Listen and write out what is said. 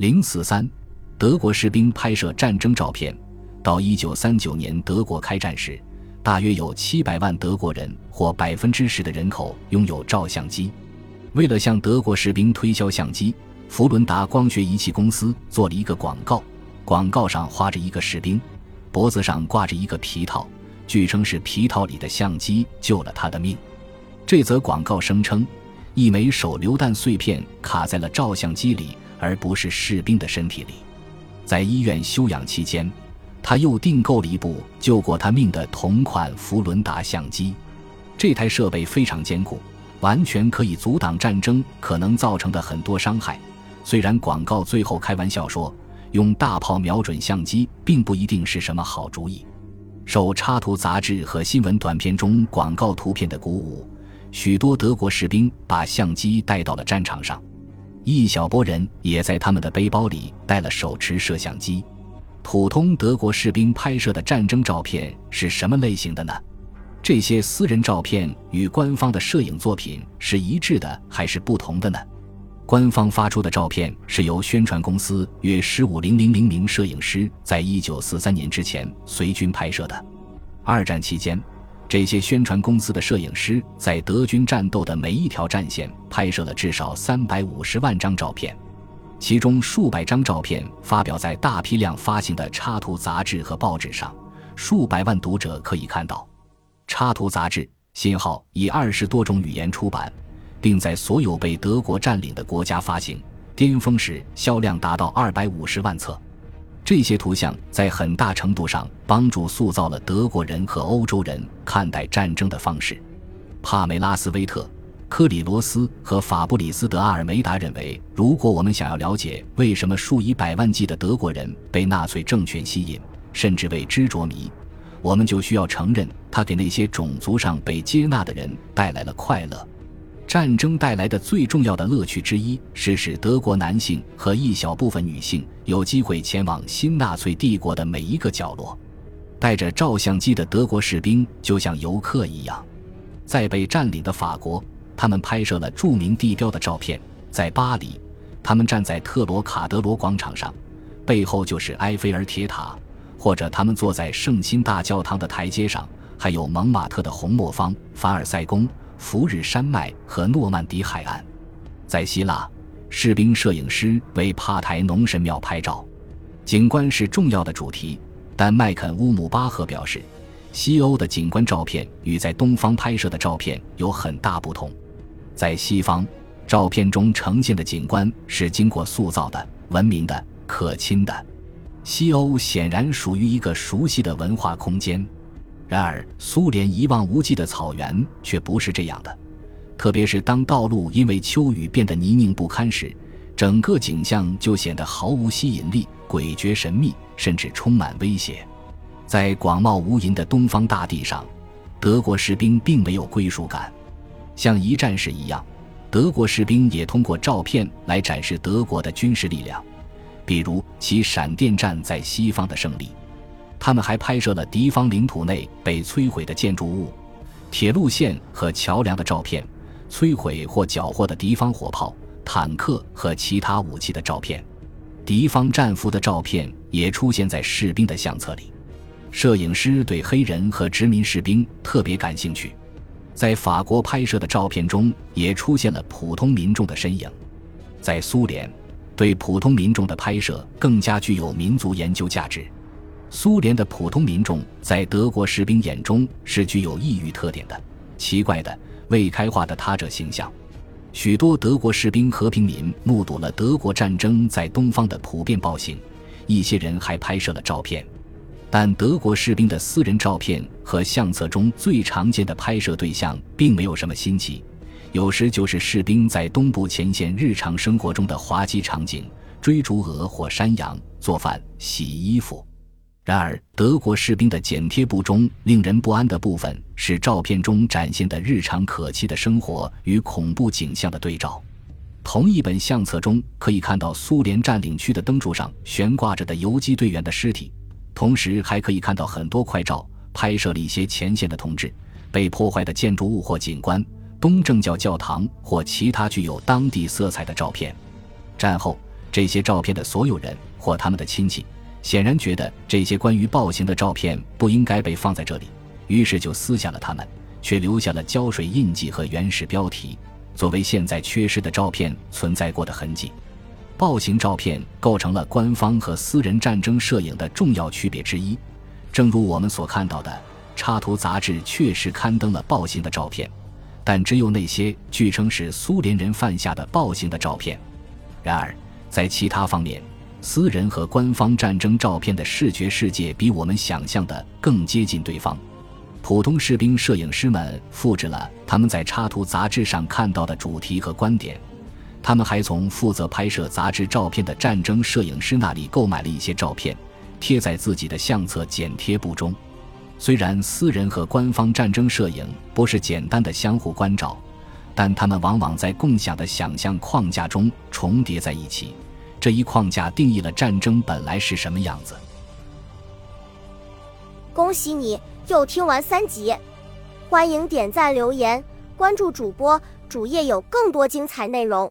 零四三，德国士兵拍摄战争照片。到一九三九年德国开战时，大约有七百万德国人或百分之十的人口拥有照相机。为了向德国士兵推销相机，福伦达光学仪器公司做了一个广告，广告上画着一个士兵，脖子上挂着一个皮套，据称是皮套里的相机救了他的命。这则广告声称，一枚手榴弹碎片卡在了照相机里。而不是士兵的身体里，在医院休养期间，他又订购了一部救过他命的同款福伦达相机。这台设备非常坚固，完全可以阻挡战争可能造成的很多伤害。虽然广告最后开玩笑说，用大炮瞄准相机并不一定是什么好主意。受插图杂志和新闻短片中广告图片的鼓舞，许多德国士兵把相机带到了战场上。一小波人也在他们的背包里带了手持摄像机。普通德国士兵拍摄的战争照片是什么类型的呢？这些私人照片与官方的摄影作品是一致的还是不同的呢？官方发出的照片是由宣传公司约十五零零零名摄影师在一九四三年之前随军拍摄的。二战期间。这些宣传公司的摄影师在德军战斗的每一条战线拍摄了至少三百五十万张照片，其中数百张照片发表在大批量发行的插图杂志和报纸上，数百万读者可以看到。插图杂志《信号》以二十多种语言出版，并在所有被德国占领的国家发行，巅峰时销量达到二百五十万册。这些图像在很大程度上帮助塑造了德国人和欧洲人看待战争的方式。帕梅拉斯·威特、科里罗斯和法布里斯·德阿尔梅达认为，如果我们想要了解为什么数以百万计的德国人被纳粹政权吸引，甚至为之着迷，我们就需要承认他给那些种族上被接纳的人带来了快乐。战争带来的最重要的乐趣之一是使德国男性和一小部分女性有机会前往新纳粹帝国的每一个角落。带着照相机的德国士兵就像游客一样，在被占领的法国，他们拍摄了著名地标的照片；在巴黎，他们站在特罗卡德罗广场上，背后就是埃菲尔铁塔；或者他们坐在圣心大教堂的台阶上，还有蒙马特的红磨坊、凡尔赛宫。福日山脉和诺曼底海岸，在希腊，士兵摄影师为帕台农神庙拍照，景观是重要的主题。但麦肯乌姆巴赫表示，西欧的景观照片与在东方拍摄的照片有很大不同。在西方，照片中呈现的景观是经过塑造的、文明的、可亲的；西欧显然属于一个熟悉的文化空间。然而，苏联一望无际的草原却不是这样的。特别是当道路因为秋雨变得泥泞不堪时，整个景象就显得毫无吸引力、诡谲神秘，甚至充满威胁。在广袤无垠的东方大地上，德国士兵并没有归属感。像一战时一样，德国士兵也通过照片来展示德国的军事力量，比如其闪电战在西方的胜利。他们还拍摄了敌方领土内被摧毁的建筑物、铁路线和桥梁的照片，摧毁或缴获的敌方火炮、坦克和其他武器的照片，敌方战俘的照片也出现在士兵的相册里。摄影师对黑人和殖民士兵特别感兴趣，在法国拍摄的照片中也出现了普通民众的身影。在苏联，对普通民众的拍摄更加具有民族研究价值。苏联的普通民众在德国士兵眼中是具有异域特点的、奇怪的、未开化的他者形象。许多德国士兵和平民目睹了德国战争在东方的普遍暴行，一些人还拍摄了照片。但德国士兵的私人照片和相册中最常见的拍摄对象并没有什么新奇，有时就是士兵在东部前线日常生活中的滑稽场景：追逐鹅或山羊、做饭、洗衣服。然而，德国士兵的剪贴簿中令人不安的部分是照片中展现的日常可期的生活与恐怖景象的对照。同一本相册中可以看到苏联占领区的灯柱上悬挂着的游击队员的尸体，同时还可以看到很多快照，拍摄了一些前线的同志、被破坏的建筑物或景观、东正教教堂或其他具有当地色彩的照片。战后。这些照片的所有人或他们的亲戚，显然觉得这些关于暴行的照片不应该被放在这里，于是就撕下了它们，却留下了胶水印记和原始标题，作为现在缺失的照片存在过的痕迹。暴行照片构成了官方和私人战争摄影的重要区别之一。正如我们所看到的，插图杂志确实刊登了暴行的照片，但只有那些据称是苏联人犯下的暴行的照片。然而，在其他方面，私人和官方战争照片的视觉世界比我们想象的更接近对方。普通士兵摄影师们复制了他们在插图杂志上看到的主题和观点。他们还从负责拍摄杂志照片的战争摄影师那里购买了一些照片，贴在自己的相册剪贴簿中。虽然私人和官方战争摄影不是简单的相互关照，但他们往往在共享的想象框架中重叠在一起。这一框架定义了战争本来是什么样子。恭喜你又听完三集，欢迎点赞、留言、关注主播，主页有更多精彩内容。